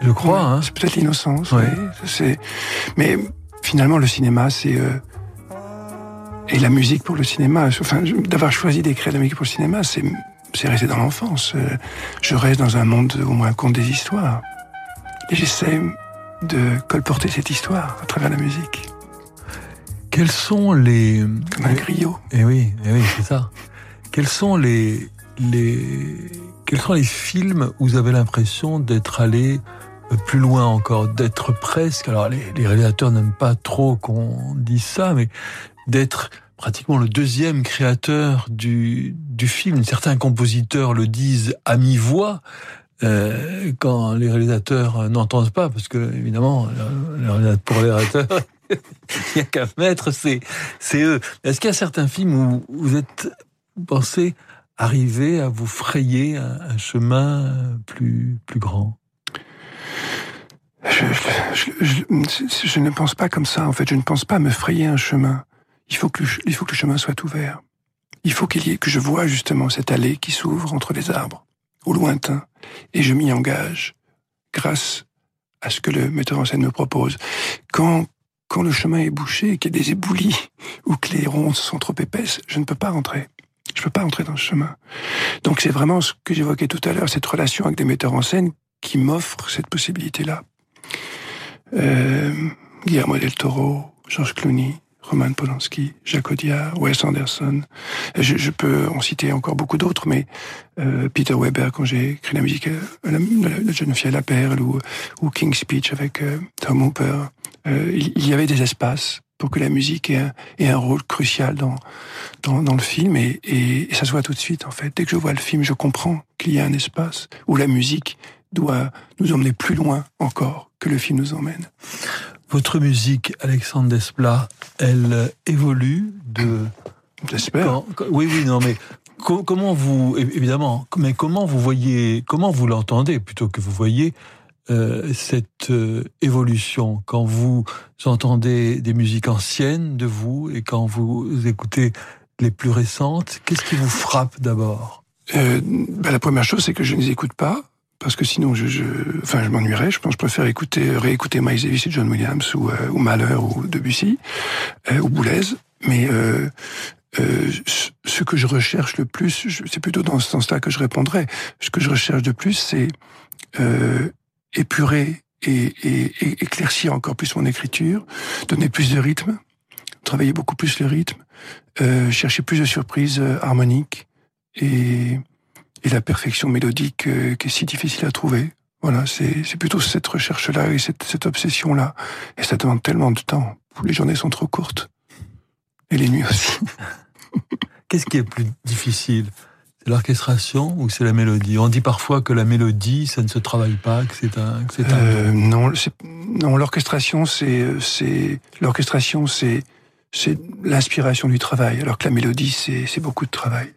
[SPEAKER 2] Je crois, hein
[SPEAKER 3] C'est peut-être l'innocence.
[SPEAKER 2] Ouais.
[SPEAKER 3] Mais finalement, le cinéma, c'est euh, et la musique pour le cinéma. Enfin, d'avoir choisi d'écrire de la musique pour le cinéma, c'est c'est rester dans l'enfance. Euh, Je reste dans un monde où on raconte des histoires et j'essaie de colporter cette histoire à travers la musique.
[SPEAKER 2] Quels sont les...
[SPEAKER 3] Comme un griot.
[SPEAKER 2] Eh oui, eh oui, c'est ça. Quels sont les, les, quels sont les films où vous avez l'impression d'être allé plus loin encore, d'être presque, alors les, les réalisateurs n'aiment pas trop qu'on dise ça, mais d'être pratiquement le deuxième créateur du, du film. Certains compositeurs le disent à mi-voix, euh, quand les réalisateurs n'entendent pas, parce que évidemment, pour les réalisateurs, il n'y a qu'à mettre, c'est c'est eux. Est-ce qu'il y a certains films où vous êtes, vous pensez, arriver à vous frayer un, un chemin plus plus grand?
[SPEAKER 3] Je, ne pense pas comme ça, en fait. Je ne pense pas me frayer un chemin. Il faut que le, chemin soit ouvert. Il faut qu'il y ait, que je vois justement cette allée qui s'ouvre entre les arbres, au lointain, et je m'y engage, grâce à ce que le metteur en scène me propose. Quand, quand le chemin est bouché, qu'il y a des éboulis, ou que les ronces sont trop épaisses, je ne peux pas rentrer. Je peux pas entrer dans ce chemin. Donc c'est vraiment ce que j'évoquais tout à l'heure, cette relation avec des metteurs en scène qui m'offrent cette possibilité-là euh, Guillermo del Toro, Georges Clooney, Roman Polanski, Jacques Audiard, Wes Anderson. Je, peux en citer encore beaucoup d'autres, mais euh, Peter Weber quand j'ai écrit la musique euh, la, jeune fille à la perle ou, King's Speech avec euh, Tom Hooper. Il, y avait des espaces pour que la musique ait un, rôle crucial dans, dans, le film et, et, ça se voit tout de suite en fait. Dès que je vois le film, je comprends qu'il y a un espace où la musique doit nous emmener plus loin encore que le film nous emmène.
[SPEAKER 2] Votre musique, Alexandre Desplat, elle évolue de.
[SPEAKER 3] J'espère.
[SPEAKER 2] Oui, oui, non, mais comment vous, évidemment, mais comment vous voyez, comment vous l'entendez plutôt que vous voyez euh, cette euh, évolution? Quand vous entendez des musiques anciennes de vous et quand vous écoutez les plus récentes Qu'est-ce qui vous frappe d'abord?
[SPEAKER 3] Euh, ben La première chose, c'est que je ne les écoute pas parce que sinon je, je enfin je m'ennuierais. Je pense que je préfère écouter réécouter Miles Davis et John Williams ou, euh, ou Malheur ou Debussy euh, ou Boulez. Mais euh, euh, ce que je recherche le plus, c'est plutôt dans ce sens-là que je répondrais. Ce que je recherche de plus, c'est euh, épurer et, et, et, éclaircir encore plus mon écriture, donner plus de rythme, travailler beaucoup plus le rythme, euh, chercher plus de surprises harmoniques et et la perfection mélodique euh, qui est si difficile à trouver. Voilà, c'est plutôt cette recherche-là et cette, cette obsession-là. Et ça demande tellement de temps. Les journées sont trop courtes. Et les nuits aussi.
[SPEAKER 2] Qu'est-ce qui est plus difficile? C'est l'orchestration ou c'est la mélodie? On dit parfois que la mélodie, ça ne se travaille pas, que c'est un, que un.
[SPEAKER 3] Euh, non, non, l'orchestration, c'est, l'orchestration, c'est, l'inspiration du travail, alors que la mélodie, c'est beaucoup de travail,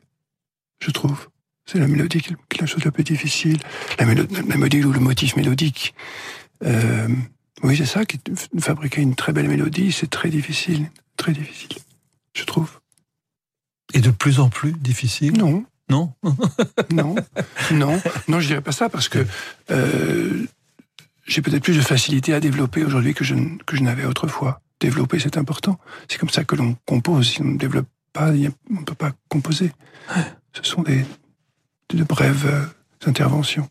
[SPEAKER 3] je trouve. C'est la mélodie qui est la chose la plus difficile. La, mélodie, la mélodie ou le motif mélodique. Euh, oui, c'est ça, qui, fabriquer une très belle mélodie, c'est très difficile. Très difficile, je trouve.
[SPEAKER 2] Et de plus en plus difficile?
[SPEAKER 3] Non.
[SPEAKER 2] Non?
[SPEAKER 3] Non, non, non, je dirais pas ça parce que euh, j'ai peut-être plus de facilité à développer aujourd'hui que je, que je n'avais autrefois. Développer, c'est important. C'est comme ça que l'on compose. Si on ne développe pas, on ne peut pas composer. Ce sont des, de brèves euh, interventions.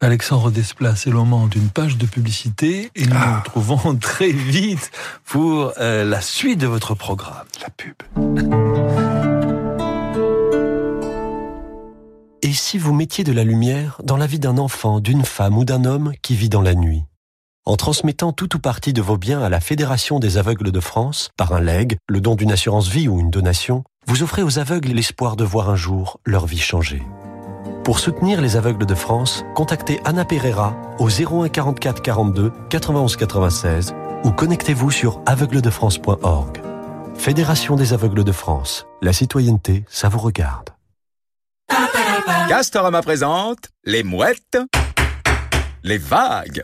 [SPEAKER 2] Alexandre Desplat, c'est le moment d'une page de publicité et nous ah. nous retrouvons très vite pour euh, la suite de votre programme.
[SPEAKER 3] La pub.
[SPEAKER 5] Et si vous mettiez de la lumière dans la vie d'un enfant, d'une femme ou d'un homme qui vit dans la nuit? En transmettant tout ou partie de vos biens à la Fédération des aveugles de France, par un legs, le don d'une assurance vie ou une donation, vous offrez aux aveugles l'espoir de voir un jour leur vie changer. Pour soutenir les aveugles de France, contactez Anna Pereira au 01 44 42 91 96 ou connectez-vous sur aveugledefrance.org. Fédération des aveugles de France. La citoyenneté, ça vous regarde.
[SPEAKER 6] Castorama présente les mouettes, les vagues.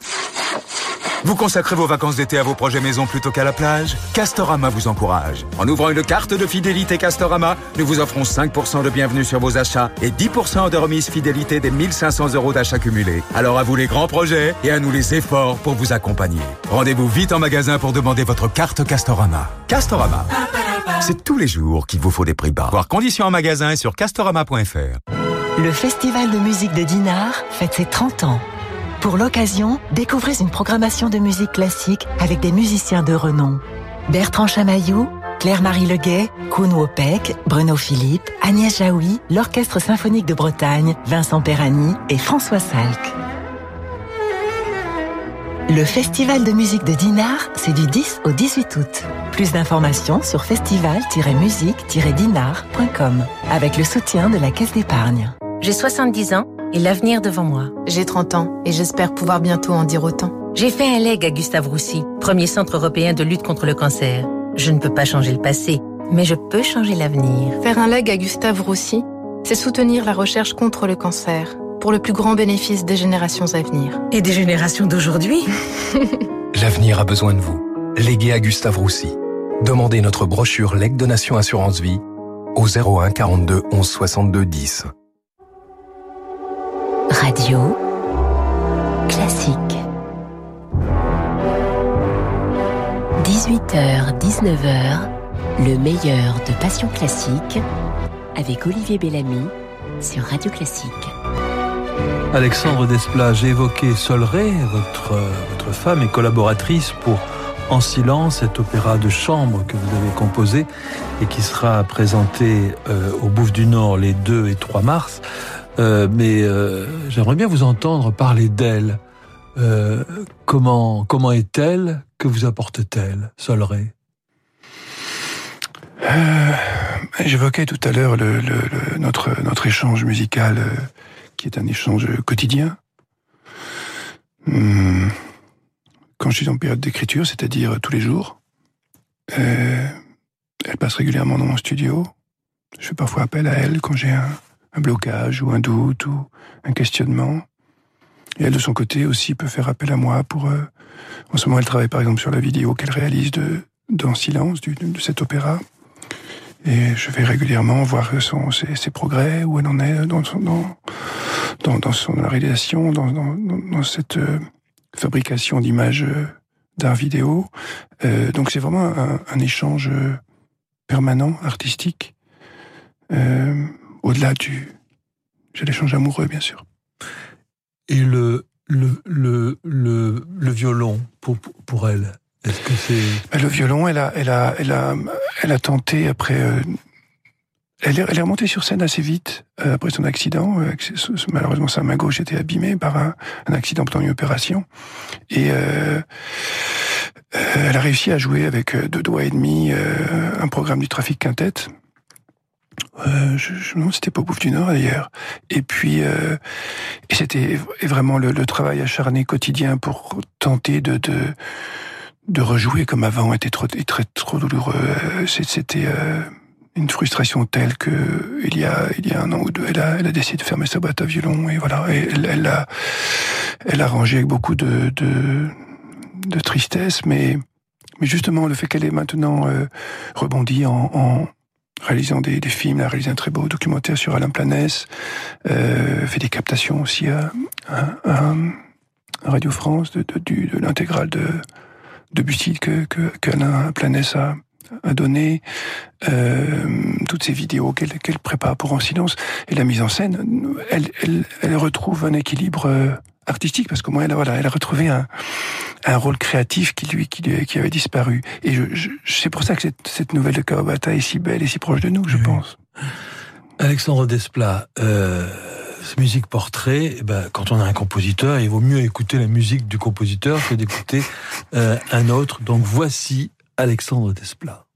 [SPEAKER 6] Vous consacrez vos vacances d'été à vos projets maison plutôt qu'à la plage Castorama vous encourage. En ouvrant une carte de fidélité Castorama, nous vous offrons 5% de bienvenue sur vos achats et 10% de remise fidélité des 1500 euros d'achats cumulés. Alors à vous les grands projets et à nous les efforts pour vous accompagner. Rendez-vous vite en magasin pour demander votre carte Castorama. Castorama. C'est tous les jours qu'il vous faut des prix bas. Voir conditions en magasin et sur castorama.fr.
[SPEAKER 1] Le Festival de musique de Dinard fête ses 30 ans.
[SPEAKER 7] Pour l'occasion, découvrez une programmation de musique classique avec des musiciens de renom. Bertrand Chamaillou, Claire-Marie Leguet, Koun Wopek, Bruno Philippe, Agnès Jaoui, l'Orchestre Symphonique de Bretagne, Vincent Perani et François Salk. Le Festival de musique de Dinard, c'est du 10 au 18 août. Plus d'informations sur festival-musique-dinard.com avec le soutien de la Caisse d'épargne.
[SPEAKER 8] J'ai 70 ans et l'avenir devant moi.
[SPEAKER 9] J'ai 30 ans et j'espère pouvoir bientôt en dire autant.
[SPEAKER 8] J'ai fait un leg à Gustave Roussy, premier centre européen de lutte contre le cancer. Je ne peux pas changer le passé, mais je peux changer l'avenir.
[SPEAKER 9] Faire un leg à Gustave Roussy, c'est soutenir la recherche contre le cancer, pour le plus grand bénéfice des générations à venir.
[SPEAKER 8] Et des générations d'aujourd'hui
[SPEAKER 10] L'avenir a besoin de vous. Léguez à Gustave Roussy. Demandez notre brochure Leg Donation Assurance Vie au 01 42 11 62 10.
[SPEAKER 1] Radio classique. 18h, 19h, le meilleur de Passion classique avec Olivier Bellamy sur Radio Classique.
[SPEAKER 2] Alexandre Desplat, j'ai évoqué Solray, votre, votre femme et collaboratrice pour En silence, cet opéra de chambre que vous avez composé et qui sera présenté euh, au Bouffe du Nord les 2 et 3 mars. Euh, mais euh, j'aimerais bien vous entendre parler d'elle. Euh, comment comment est-elle? Que vous apporte-t-elle, Solray
[SPEAKER 3] J'évoquais tout à l'heure notre notre échange musical, qui est un échange quotidien. Hum, quand je suis en période d'écriture, c'est-à-dire tous les jours, elle passe régulièrement dans mon studio. Je fais parfois appel à elle quand j'ai un, un blocage ou un doute ou un questionnement. Et elle, de son côté, aussi peut faire appel à moi pour... Euh, en ce moment, elle travaille par exemple sur la vidéo qu'elle réalise de dans Silence, du, de cet opéra. Et je vais régulièrement voir son, ses, ses progrès, où elle en est dans, son, dans, dans, dans son réalisation, dans, dans, dans cette euh, fabrication d'images euh, d'art vidéo. Euh, donc c'est vraiment un, un, échange euh, permanent, artistique, euh, au-delà du... J'ai l'échange amoureux, bien sûr
[SPEAKER 2] et le, le, le, le, le violon pour, pour elle Est-ce que c'est...
[SPEAKER 3] Le violon, elle a, elle a, elle a, elle a tenté après... Euh, elle, est, elle est remontée sur scène assez vite euh, après son accident. Euh, malheureusement, sa main gauche était abîmée par un, un accident pendant une opération. Et elle a réussi à jouer avec deux doigts et demi un programme du trafic quintette. Euh, je, je si c'était pas au Bouffe du Nord d'ailleurs. Et puis, euh, c'était vraiment le, le, travail acharné quotidien pour tenter de, de, de rejouer comme avant était trop, très, trop douloureux. C'était euh, une frustration telle que il y a, il y a un an ou deux, elle a, elle a décidé de fermer sa boîte à violon et voilà. Et elle, elle a, elle a rangé avec beaucoup de, de, de tristesse, mais, mais justement le fait qu'elle est maintenant euh, rebondie en, en réalisant des, des, films, elle a réalisé un très beau documentaire sur Alain Planès, euh, fait des captations aussi à, à, à, Radio France de, de, de, l'intégrale de, de Bussy que, que, qu'Alain Planès a, a donné, euh, toutes ces vidéos qu'elle, qu'elle prépare pour En Silence, et la mise en scène, elle, elle, elle retrouve un équilibre euh, artistique parce qu'au moins elle, voilà, elle a retrouvé un, un rôle créatif qui lui, qui, lui, qui avait disparu. Et je, je, c'est pour ça que cette, cette nouvelle de Kawabata est si belle et si proche de nous, je oui. pense.
[SPEAKER 2] Alexandre Desplat, euh, musique portrait, eh ben, quand on a un compositeur, il vaut mieux écouter la musique du compositeur que d'écouter euh, un autre. Donc voici Alexandre Desplat.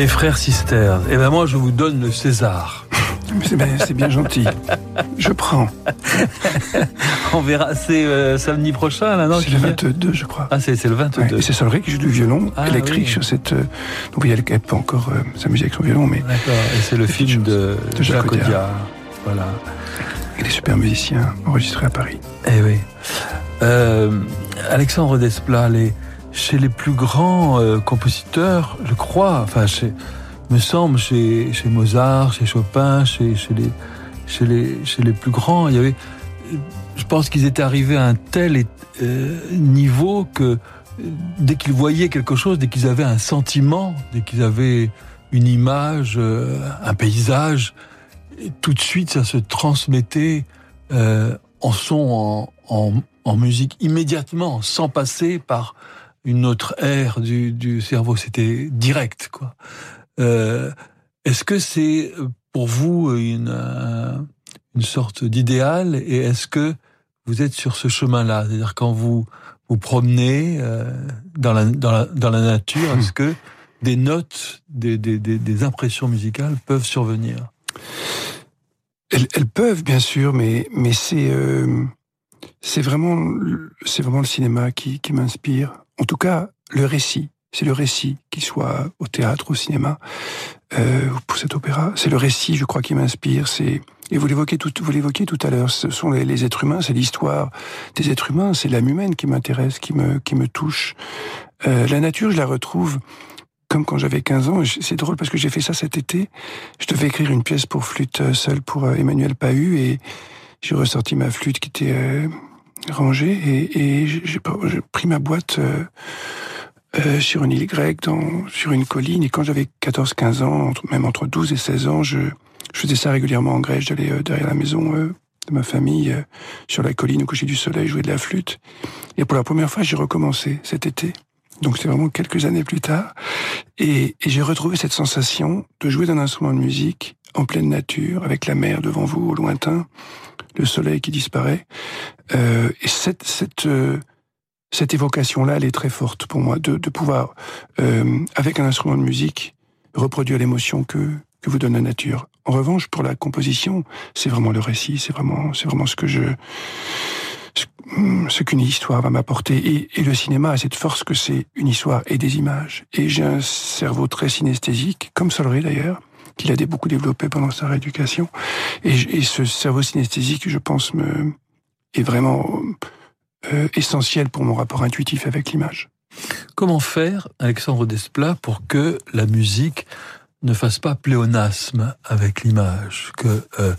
[SPEAKER 2] Les frères Sisters. Et ben moi, je vous donne le César.
[SPEAKER 3] C'est bien, c'est bien gentil. Je prends.
[SPEAKER 2] On verra. C'est euh, samedi prochain, là, non
[SPEAKER 3] C'est le 22, je crois.
[SPEAKER 2] Ah, c'est le 22.
[SPEAKER 3] Ouais, et c'est Solveig qui joue du violon
[SPEAKER 2] Ah,
[SPEAKER 3] électrique
[SPEAKER 2] oui.
[SPEAKER 3] sur cette. euh, donc oui, elle peut encore euh, s'amuser avec son violon, mais
[SPEAKER 2] D'accord. Et c'est le film de,
[SPEAKER 3] De Jacques Audiard.
[SPEAKER 2] Audiard. Voilà.
[SPEAKER 3] il est super musicien, enregistré à Paris.
[SPEAKER 2] Eh oui. Euh, Alexandre Desplat, les, chez les plus grands euh, compositeurs, je crois, enfin, chez, me semble, chez, chez Mozart, chez Chopin, chez, chez, les, chez, les, chez les plus grands, il y avait, je pense qu'ils étaient arrivés à un tel euh, niveau que euh, dès qu'ils voyaient quelque chose, dès qu'ils avaient un sentiment, dès qu'ils avaient une image, euh, un paysage, tout de suite ça se transmettait euh, en son, en, en musique immédiatement, sans passer par une autre ère du, cerveau. C'était direct, quoi. Euh, Est-ce que c'est pour vous une, euh, une sorte d'idéal et est-ce que vous êtes sur ce chemin-là? C'est-à-dire quand vous vous promenez euh, dans, la, dans, la, dans la nature, est-ce que des notes, des, des, des, impressions musicales peuvent survenir?
[SPEAKER 3] Elles, peuvent bien sûr, mais mais c'est euh, c'est vraiment c'est vraiment le cinéma qui, qui m'inspire. En tout cas, le récit. C'est le récit, qu'il soit au théâtre, au cinéma, euh, ou pour cet opéra. C'est le récit, je crois, qui m'inspire. C'est et vous l'évoquez tout, vous l'évoquiez tout à l'heure. Ce sont les, les êtres humains, c'est l'histoire des êtres humains, c'est l'âme humaine qui m'intéresse, qui me qui me touche. Euh, la nature, je la retrouve comme quand j'avais 15 ans. C'est drôle parce que j'ai fait ça cet été. Je devais écrire une pièce pour flûte seule pour euh, Emmanuel Pahu et j'ai ressorti ma flûte qui était euh, rangée et, et j'ai pris ma boîte euh, euh, sur une île grecque, dans, sur une colline. Et quand j'avais 14-15 ans, même entre 12 et 16 ans, je, je faisais ça régulièrement en Grèce. J'allais euh, derrière la maison euh, de ma famille, euh, sur la colline au coucher du soleil, jouer de la flûte. Et pour la première fois, j'ai recommencé cet été. Donc c'est vraiment quelques années plus tard. Et, et j'ai retrouvé cette sensation de jouer d'un instrument de musique en pleine nature, avec la mer devant vous au lointain, le soleil qui disparaît. Euh, et cette, cette, euh, cette évocation-là, elle est très forte pour moi, de, de pouvoir, euh, avec un instrument de musique, reproduire l'émotion que, que vous donne la nature. En revanche, pour la composition, c'est vraiment le récit, c'est vraiment, c'est vraiment ce que je, ce, ce qu'une histoire va m'apporter. Et, et le cinéma a cette force que c'est une histoire et des images. Et j'ai un cerveau très synesthésique, comme Solry d'ailleurs, qu'il a beaucoup développé pendant sa rééducation. Et, ce cerveau synesthésique, je pense, me, est vraiment euh, essentiel pour mon rapport intuitif avec l'image.
[SPEAKER 2] Comment faire, Alexandre Desplat, pour que la musique ne fasse pas pléonasme avec l'image, que euh,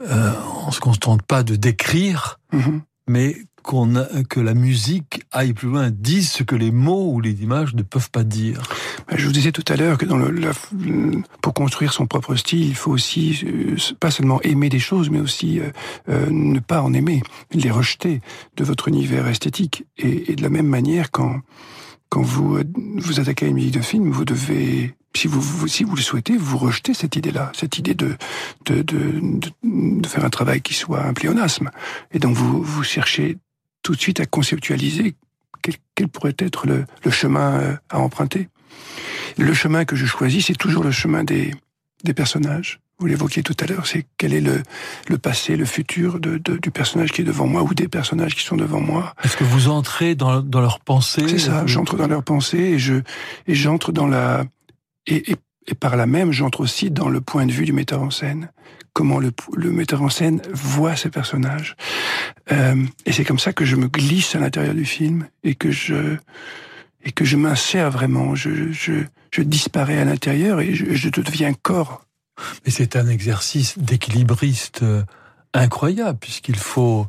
[SPEAKER 2] euh, on se contente pas de décrire,
[SPEAKER 3] Mhm.
[SPEAKER 2] mais qu'on a- que la musique aille plus loin, dise ce que les mots ou les images ne peuvent pas dire.
[SPEAKER 3] Ben, Je vous disais tout à l'heure que pour construire son propre style, il faut aussi euh, pas seulement aimer des choses, mais aussi euh, euh, ne pas en aimer, les rejeter de votre univers esthétique. Et, de la même manière, quand quand vous vous attaquez à une musique de film, vous devez si vous, si vous le souhaitez, vous rejetez cette idée-là, cette idée de, de de faire un travail qui soit un pléonasme. Et donc vous vous cherchez tout de suite à conceptualiser quel, quel pourrait être le, le chemin euh, à emprunter. Le chemin que je choisis, c'est toujours le chemin des, des personnages. Vous l'évoquiez tout à l'heure, c'est quel est le, le passé, le futur de, de- du personnage qui est devant moi ou des personnages qui sont devant moi.
[SPEAKER 2] Est-ce que vous entrez dans, dans leurs pensées?
[SPEAKER 3] C'est ça, j'entre dans leurs pensées et je et j'entre dans la et, et, et par là même j'entre aussi dans le point de vue du metteur en scène. Comment le, le metteur en scène voit ces personnages. Euh, et c'est comme ça que je me glisse à l'intérieur du film et que je et que je m'insère vraiment. Je, je, je disparais à l'intérieur et je, je deviens corps.
[SPEAKER 2] Mais c'est un exercice d'équilibriste euh, incroyable, puisqu'il faut,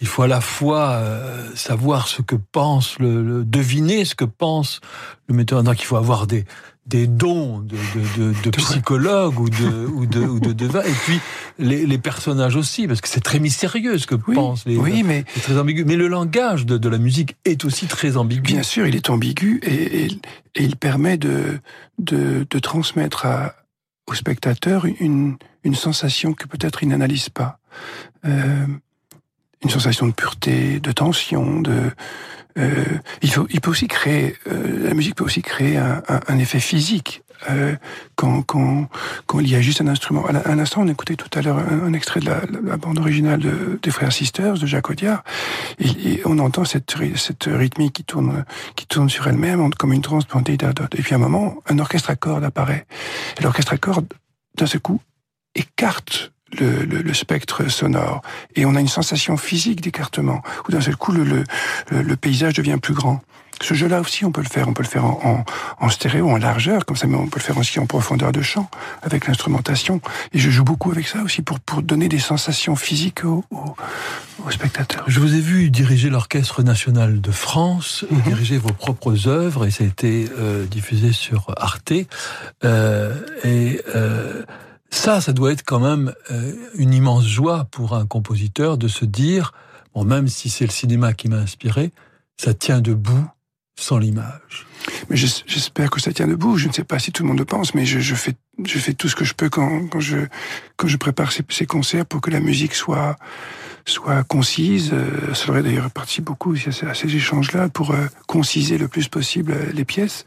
[SPEAKER 2] il faut à la fois euh, savoir ce que pense le, le- deviner ce que pense le metteur. Donc il faut avoir des des dons de, de, de, de psychologue ou de ou de ou de devin, et puis les, les personnages aussi, parce que c'est très mystérieux ce que pensent les.
[SPEAKER 3] oui, mais
[SPEAKER 2] c'est très ambigu. Mais le langage de, de la musique est aussi très ambigu.
[SPEAKER 3] Bien sûr, il est ambigu et, et, et il permet de, de, de transmettre à, au spectateur une, une sensation que peut-être il n'analyse pas. Euh, une sensation de pureté, de tension, de... Euh, il, faut, il peut aussi créer, euh, la musique peut aussi créer un, un, un effet physique euh, quand, quand, quand il y a juste un instrument. À un instant, on écoutait tout à l'heure un, extrait de la, bande originale de, des Frères Sisters de Jacques Audiard, et, on entend cette, cette rythmique qui tourne, qui tourne sur elle-même comme une transe. Et puis à un moment, un orchestre à cordes apparaît. Et l'orchestre à cordes, d'un seul coup, écarte le, le, le, spectre sonore. Et on a une sensation physique d'écartement, où d'un seul coup, le, le, le paysage devient plus grand. Ce jeu-là aussi, on peut le faire. On peut le faire en, en, stéréo, en largeur, comme ça, mais on peut le faire aussi en profondeur de champ, avec l'instrumentation. Et je joue beaucoup avec ça aussi pour, pour donner des sensations physiques aux, aux, spectateurs.
[SPEAKER 2] Je vous ai vu diriger l'Orchestre national de France, et mhm. diriger vos propres œuvres, et ça a été euh, diffusé sur Arte. Euh, et euh, ça, ça doit être quand même euh, une immense joie pour un compositeur de se dire, bon, même si c'est le cinéma qui m'a inspiré, ça tient debout sans l'image.
[SPEAKER 3] Mais j'espère que ça tient debout. Je ne sais pas si tout le monde le pense, mais je, fais, je fais tout ce que je peux quand, je, prépare ces, concerts pour que la musique soit, soit concise. Euh, aurait d'ailleurs parti beaucoup à ces échanges-là pour euh, conciser le plus possible euh, les pièces.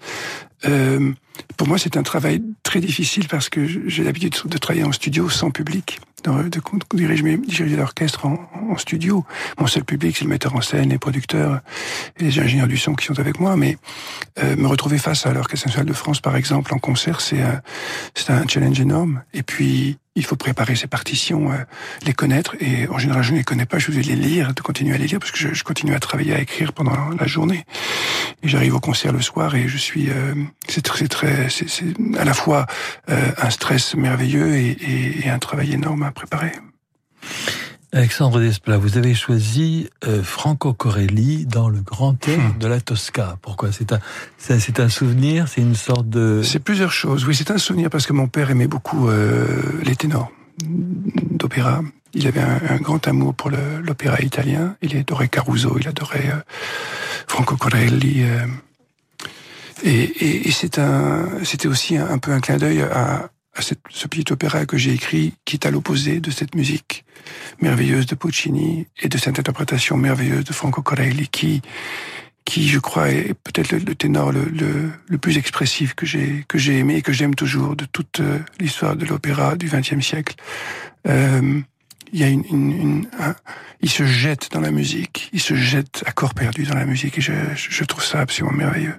[SPEAKER 3] Euh, pour moi, c'est un travail très difficile parce que j'ai l'habitude de travailler en studio sans public, de, de diriger, l'orchestre en, studio. Mon seul public, c'est le metteur en scène, les producteurs et les ingénieurs du son qui sont avec moi. Mais euh, me retrouver face à l'Orchestre national de France, par exemple, en concert, c'est un, un challenge énorme. Et puis, il faut préparer ces partitions, euh, les connaître. Et en général, je ne les connais pas. Je vais les lire, de continuer à les lire, parce que je, je continue à travailler, à écrire pendant la journée. Et j'arrive au concert le soir et je suis. Euh, c'est très, très, c'est à la fois euh, un stress merveilleux et, et, et, un travail énorme à préparer.
[SPEAKER 2] Alexandre Desplat, vous avez choisi euh, Franco Corelli dans le grand air hmm. de la Tosca. Pourquoi? C'est un, c'est un souvenir, c'est une sorte de.
[SPEAKER 3] C'est plusieurs choses. Oui, c'est un souvenir parce que mon père aimait beaucoup euh, les ténors d'opéra. Il avait un, grand amour pour l'opéra italien. Il adorait Caruso, il adorait euh, Franco Corelli. Et, et, c'est un, c'était aussi un, peu un clin d'œil à, ce petit opéra que j'ai écrit, qui est à l'opposé de cette musique merveilleuse de Puccini et de cette interprétation merveilleuse de Franco Corelli, qui, qui je crois est peut-être le, ténor le, le, plus expressif que j'ai que j'ai aimé et que j'aime toujours de toute euh, l'histoire de l'opéra du XXe siècle. Euh, il se jette dans la musique, il se jette à corps perdu dans la musique et je trouve ça absolument merveilleux.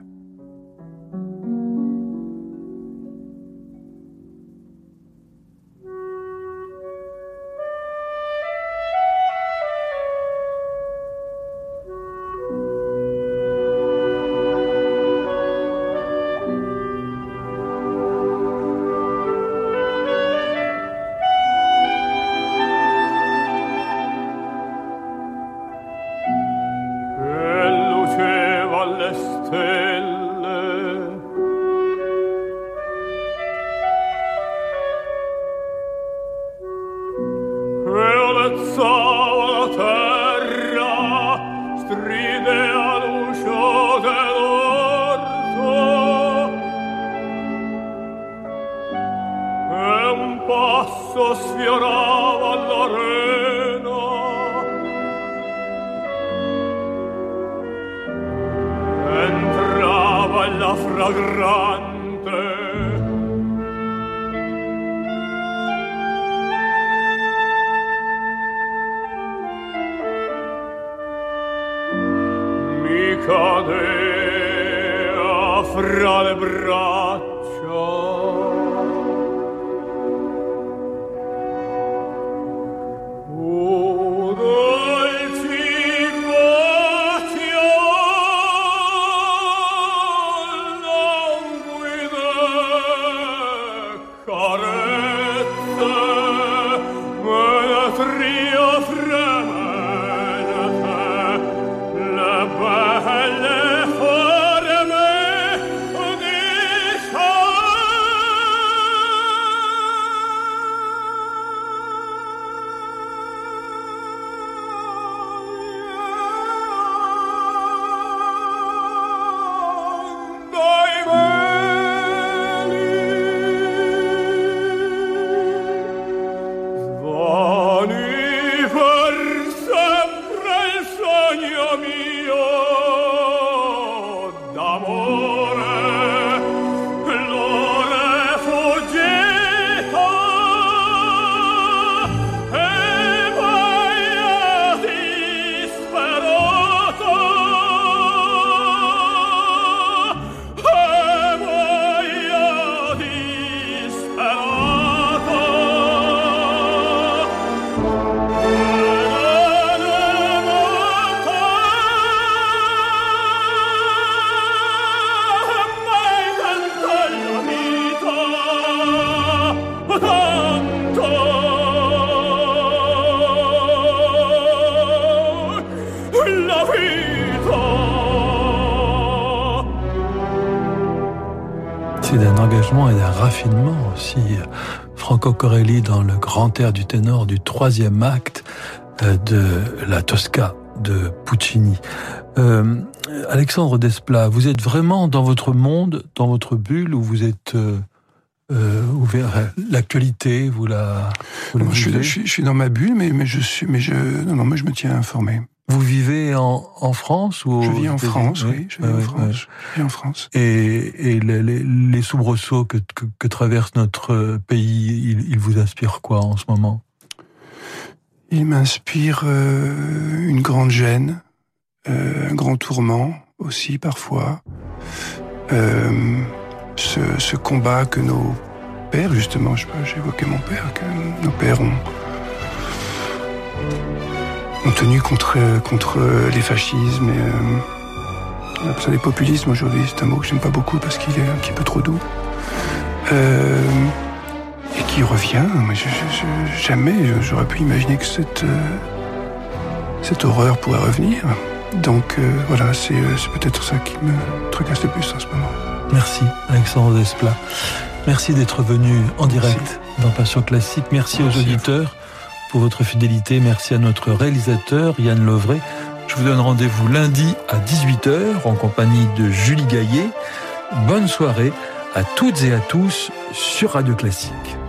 [SPEAKER 2] Franco Corelli dans le grand air du ténor du troisième acte euh, de la Tosca de Puccini. Euh, Alexandre Desplat, vous êtes vraiment dans votre monde, dans votre bulle, où vous êtes euh, euh ouvert à l'actualité, vous la.
[SPEAKER 3] Vous je, suis, je, suis, dans ma bulle, mais, mais je suis, mais je, non, non, moi je me tiens informé.
[SPEAKER 2] Vous vivez en, en France ou
[SPEAKER 3] Je vis en France, oui. Je vis, en, France. je vis en France.
[SPEAKER 2] Et, et les, les, les soubresauts que, que, que, traverse notre pays, ils il vous inspirent quoi en ce moment?
[SPEAKER 3] Il m'inspire euh, une grande gêne, euh, un grand tourment aussi parfois. Euh, ce, ce, combat que nos pères, justement, j'évoquais mon père, que nos pères ont ont tenu contre, contre les fascismes et euh, on appelle ça des populismes aujourd'hui. C'est un mot que j'aime pas beaucoup parce qu'il est un petit peu trop doux. Euh, et qui revient. Mais je, je, jamais j'aurais pu imaginer que cette, euh, cette horreur pourrait revenir. Donc euh, voilà, c'est euh, peut-être ça qui me tracasse le plus en ce moment.
[SPEAKER 2] Merci Alexandre Desplat. Merci d'être venu en direct Merci. dans Passion Classique. Merci, Merci aux auditeurs pour votre fidélité. Merci à notre réalisateur Yann Lovray. Je vous donne rendez-vous lundi à 18h en compagnie de Julie Gaillet. Bonne soirée à toutes et à tous sur Radio Classique.